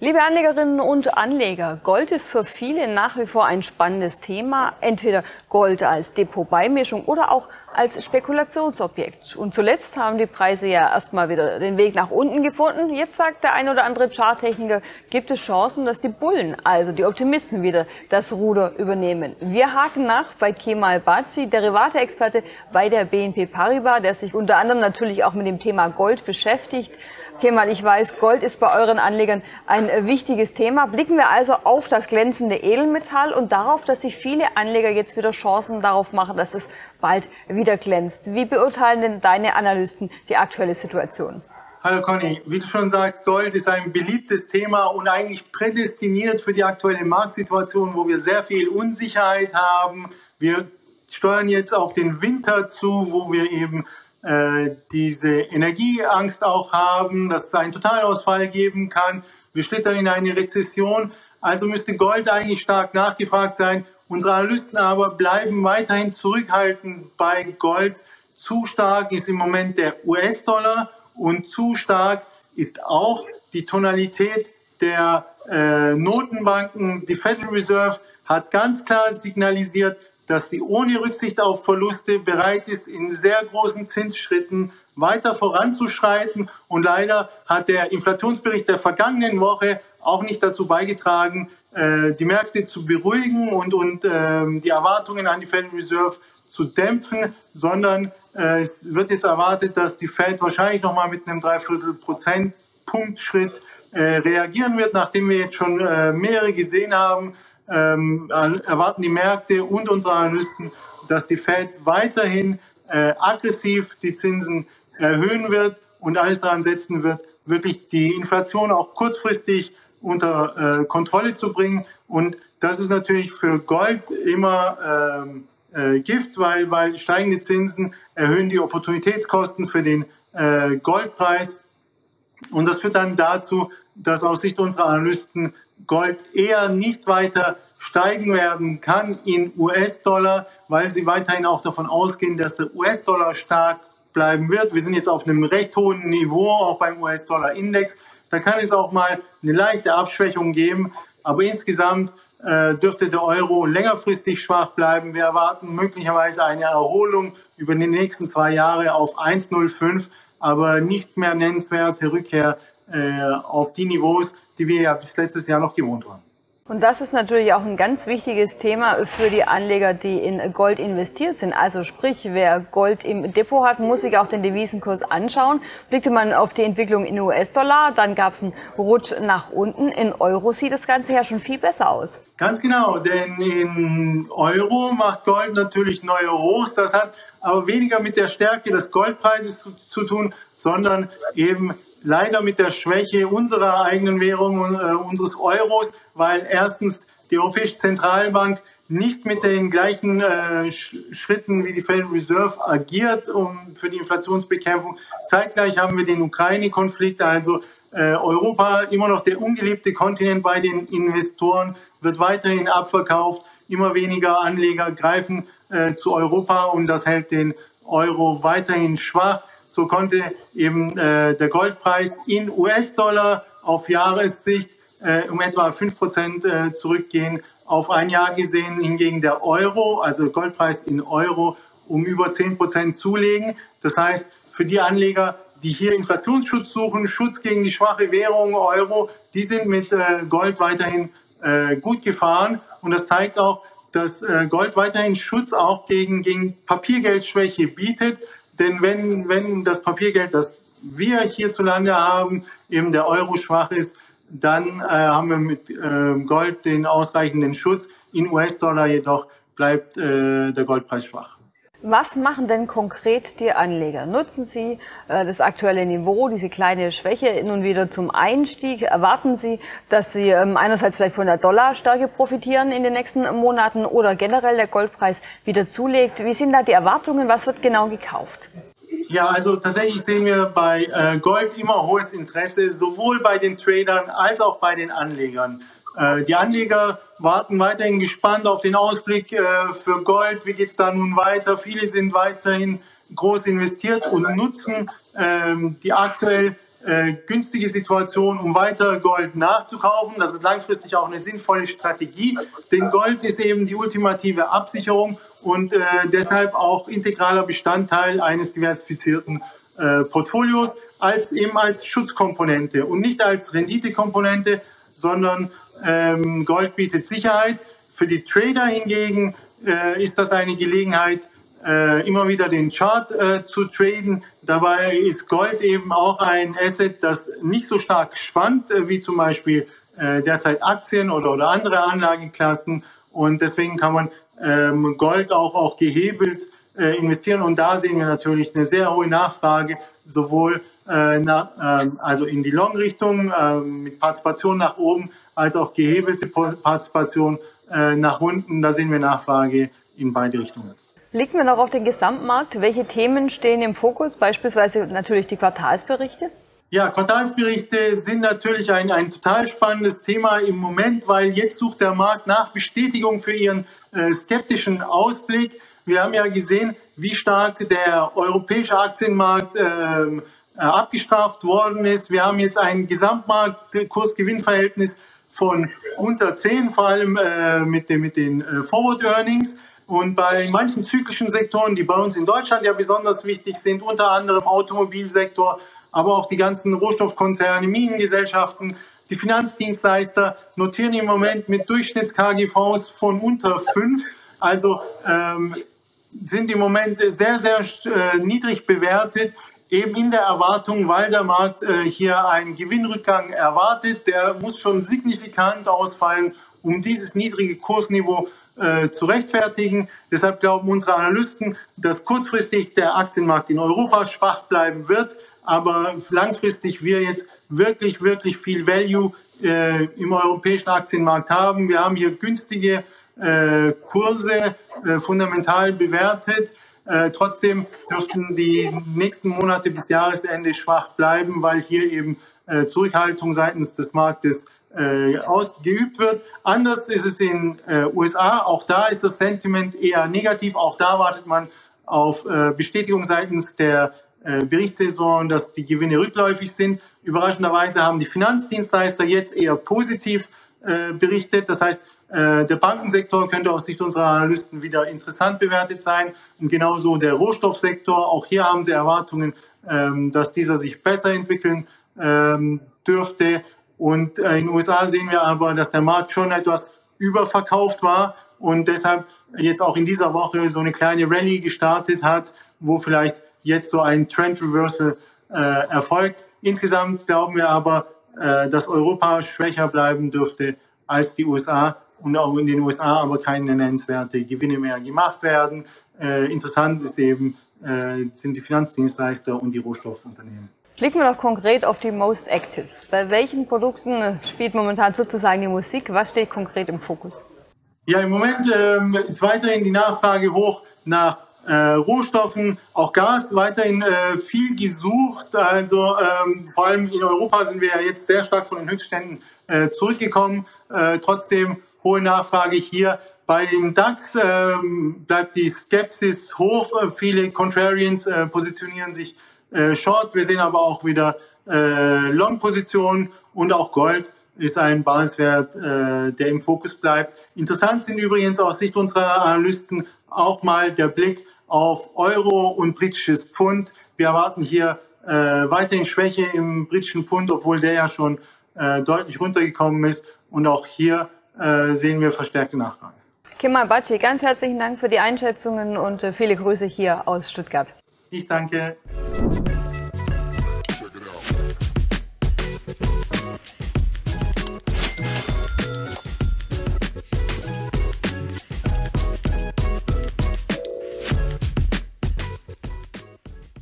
Liebe Anlegerinnen und Anleger, Gold ist für viele nach wie vor ein spannendes Thema. Entweder Gold als Depotbeimischung oder auch als Spekulationsobjekt. Und zuletzt haben die Preise ja erstmal wieder den Weg nach unten gefunden. Jetzt sagt der ein oder andere Charttechniker, gibt es Chancen, dass die Bullen, also die Optimisten wieder das Ruder übernehmen. Wir haken nach bei Kemal Baci, Derivate-Experte bei der BNP Paribas, der sich unter anderem natürlich auch mit dem Thema Gold beschäftigt. Kemal, ich weiß, Gold ist bei euren Anlegern ein äh, wichtiges Thema. Blicken wir also auf das glänzende Edelmetall und darauf, dass sich viele Anleger jetzt wieder Chancen darauf machen, dass es bald wieder glänzt. Wie beurteilen denn deine Analysten die aktuelle Situation? Hallo Conny, wie du schon sagst, Gold ist ein beliebtes Thema und eigentlich prädestiniert für die aktuelle Marktsituation, wo wir sehr viel Unsicherheit haben. Wir steuern jetzt auf den Winter zu, wo wir eben äh, diese Energieangst auch haben, dass es einen Totalausfall geben kann. Wir schlittern in eine Rezession. Also müsste Gold eigentlich stark nachgefragt sein. Unsere Analysten aber bleiben weiterhin zurückhaltend bei Gold. Zu stark ist im Moment der US-Dollar und zu stark ist auch die Tonalität der äh, Notenbanken. Die Federal Reserve hat ganz klar signalisiert, dass sie ohne Rücksicht auf Verluste bereit ist, in sehr großen Zinsschritten weiter voranzuschreiten. Und leider hat der Inflationsbericht der vergangenen Woche auch nicht dazu beigetragen, äh, die Märkte zu beruhigen und, und äh, die Erwartungen an die Federal Reserve zu dämpfen, sondern äh, es wird jetzt erwartet, dass die Fed wahrscheinlich nochmal mit einem Dreiviertel Prozent Punktschritt äh, reagieren wird, nachdem wir jetzt schon äh, mehrere gesehen haben, ähm, erwarten die Märkte und unsere Analysten, dass die Fed weiterhin äh, aggressiv die Zinsen erhöhen wird und alles daran setzen wird, wirklich die Inflation auch kurzfristig unter äh, Kontrolle zu bringen. Und das ist natürlich für Gold immer ähm, äh, Gift, weil, weil steigende Zinsen erhöhen die Opportunitätskosten für den äh, Goldpreis. Und das führt dann dazu, dass aus Sicht unserer Analysten Gold eher nicht weiter steigen werden kann in US-Dollar, weil sie weiterhin auch davon ausgehen, dass der US-Dollar stark bleiben wird. Wir sind jetzt auf einem recht hohen Niveau, auch beim US-Dollar-Index. Da kann es auch mal eine leichte Abschwächung geben, aber insgesamt äh, dürfte der Euro längerfristig schwach bleiben. Wir erwarten möglicherweise eine Erholung über die nächsten zwei Jahre auf 1,05, aber nicht mehr nennenswerte Rückkehr äh, auf die Niveaus, die wir ja bis letztes Jahr noch gewohnt waren. Und das ist natürlich auch ein ganz wichtiges Thema für die Anleger, die in Gold investiert sind. Also sprich, wer Gold im Depot hat, muss sich auch den Devisenkurs anschauen. Blickte man auf die Entwicklung in US-Dollar, dann gab es einen Rutsch nach unten. In Euro sieht das Ganze ja schon viel besser aus. Ganz genau, denn in Euro macht Gold natürlich neue Hochs. Das hat aber weniger mit der Stärke des Goldpreises zu, zu tun, sondern eben leider mit der Schwäche unserer eigenen Währung, äh, unseres Euros, weil erstens die Europäische Zentralbank nicht mit den gleichen äh, Schritten wie die Federal Reserve agiert um, für die Inflationsbekämpfung. Zeitgleich haben wir den Ukraine-Konflikt, also äh, Europa immer noch der ungeliebte Kontinent bei den Investoren, wird weiterhin abverkauft. Immer weniger Anleger greifen äh, zu Europa und das hält den Euro weiterhin schwach. So konnte eben äh, der Goldpreis in US-Dollar auf Jahressicht äh, um etwa 5% äh, zurückgehen. Auf ein Jahr gesehen hingegen der Euro, also Goldpreis in Euro, um über 10% zulegen. Das heißt, für die Anleger, die hier Inflationsschutz suchen, Schutz gegen die schwache Währung Euro, die sind mit äh, Gold weiterhin äh, gut gefahren. Und das zeigt auch, dass äh, Gold weiterhin Schutz auch gegen, gegen Papiergeldschwäche bietet. Denn wenn, wenn das Papiergeld, das wir hierzulande haben, eben der Euro schwach ist, dann äh, haben wir mit äh, Gold den ausreichenden Schutz. In US-Dollar jedoch bleibt äh, der Goldpreis schwach. Was machen denn konkret die Anleger? Nutzen sie äh, das aktuelle Niveau, diese kleine Schwäche nun wieder zum Einstieg? Erwarten sie, dass sie ähm, einerseits vielleicht von der Dollarstärke profitieren in den nächsten Monaten oder generell der Goldpreis wieder zulegt? Wie sind da die Erwartungen? Was wird genau gekauft? Ja, also tatsächlich sehen wir bei äh, Gold immer hohes Interesse, sowohl bei den Tradern als auch bei den Anlegern. Äh, die Anleger warten weiterhin gespannt auf den Ausblick äh, für Gold. Wie geht es da nun weiter? Viele sind weiterhin groß investiert und nutzen ähm, die aktuell äh, günstige Situation, um weiter Gold nachzukaufen. Das ist langfristig auch eine sinnvolle Strategie, denn Gold ist eben die ultimative Absicherung und deshalb auch integraler Bestandteil eines diversifizierten Portfolios als eben als Schutzkomponente und nicht als Renditekomponente, sondern ähm, Gold bietet Sicherheit. Für die Trader hingegen äh, ist das eine Gelegenheit, äh, immer wieder den Chart äh, zu traden. Dabei ist Gold eben auch ein Asset, das nicht so stark spannt äh, wie zum Beispiel äh, derzeit Aktien oder, oder andere Anlageklassen. Und deswegen kann man ähm, Gold auch, auch gehebelt äh, investieren. Und da sehen wir natürlich eine sehr hohe Nachfrage, sowohl na, äh, also in die Long-Richtung äh, mit Partizipation nach oben, als auch gehebelte Partizipation äh, nach unten. Da sehen wir Nachfrage in beide Richtungen. Blicken wir noch auf den Gesamtmarkt. Welche Themen stehen im Fokus? Beispielsweise natürlich die Quartalsberichte. Ja, Quartalsberichte sind natürlich ein, ein total spannendes Thema im Moment, weil jetzt sucht der Markt nach Bestätigung für ihren äh, skeptischen Ausblick. Wir haben ja gesehen, wie stark der europäische Aktienmarkt ähm, äh, abgestraft worden ist. Wir haben jetzt ein Gesamtmarktkursgewinnverhältnis von unter 10, vor allem äh, mit, den, mit den äh, Forward Earnings. Und bei manchen zyklischen Sektoren, die bei uns in Deutschland ja besonders wichtig sind, unter anderem Automobilsektor, aber auch die ganzen Rohstoffkonzerne, Minengesellschaften, die Finanzdienstleister notieren im Moment mit Durchschnitts-KGVs von unter 5. Also ähm, sind im Moment sehr, sehr äh, niedrig bewertet, eben in der Erwartung, weil der Markt äh, hier einen Gewinnrückgang erwartet. Der muss schon signifikant ausfallen, um dieses niedrige Kursniveau äh, zu rechtfertigen. Deshalb glauben unsere Analysten, dass kurzfristig der Aktienmarkt in Europa schwach bleiben wird, aber langfristig wir jetzt wirklich, wirklich viel Value äh, im europäischen Aktienmarkt haben. Wir haben hier günstige äh, Kurse äh, fundamental bewertet. Äh, trotzdem dürften die nächsten Monate bis Jahresende schwach bleiben, weil hier eben äh, Zurückhaltung seitens des Marktes äh, ausgeübt wird. Anders ist es in äh, USA. Auch da ist das Sentiment eher negativ. Auch da wartet man auf äh, Bestätigung seitens der äh, Berichtssaison, dass die Gewinne rückläufig sind. Überraschenderweise haben die Finanzdienstleister jetzt eher positiv äh, berichtet. Das heißt, der Bankensektor könnte aus Sicht unserer Analysten wieder interessant bewertet sein und genauso der Rohstoffsektor. Auch hier haben sie Erwartungen, ähm, dass dieser sich besser entwickeln ähm, dürfte. Und äh, in den USA sehen wir aber, dass der Markt schon etwas überverkauft war und deshalb jetzt auch in dieser Woche so eine kleine Rallye gestartet hat, wo vielleicht jetzt so ein Trend Reversal äh, erfolgt. Insgesamt glauben wir aber, äh, dass Europa schwächer bleiben dürfte als die USA und auch in den USA aber keine nennenswerte Gewinne mehr gemacht werden. Äh, interessant ist eben, äh, sind die Finanzdienstleister und die Rohstoffunternehmen. Blicken wir noch konkret auf die Most Actives. Bei welchen Produkten spielt momentan sozusagen die Musik? Was steht konkret im Fokus? Ja, im Moment ähm, ist weiterhin die Nachfrage hoch nach äh, Rohstoffen, auch Gas weiterhin äh, viel gesucht. Also ähm, vor allem in Europa sind wir ja jetzt sehr stark von den Höchstständen äh, zurückgekommen. Äh, trotzdem hohe Nachfrage hier. Bei dem DAX ähm, bleibt die Skepsis hoch. Viele Contrarians äh, positionieren sich äh, Short. Wir sehen aber auch wieder äh, Long-Positionen und auch Gold ist ein Basiswert, äh, der im Fokus bleibt. Interessant sind übrigens aus Sicht unserer Analysten auch mal der Blick auf Euro und britisches Pfund. Wir erwarten hier äh, weiterhin Schwäche im britischen Pfund, obwohl der ja schon äh, deutlich runtergekommen ist. Und auch hier äh, sehen wir verstärkte Nachfrage. Kemal Baci, ganz herzlichen Dank für die Einschätzungen und äh, viele Grüße hier aus Stuttgart. Ich danke.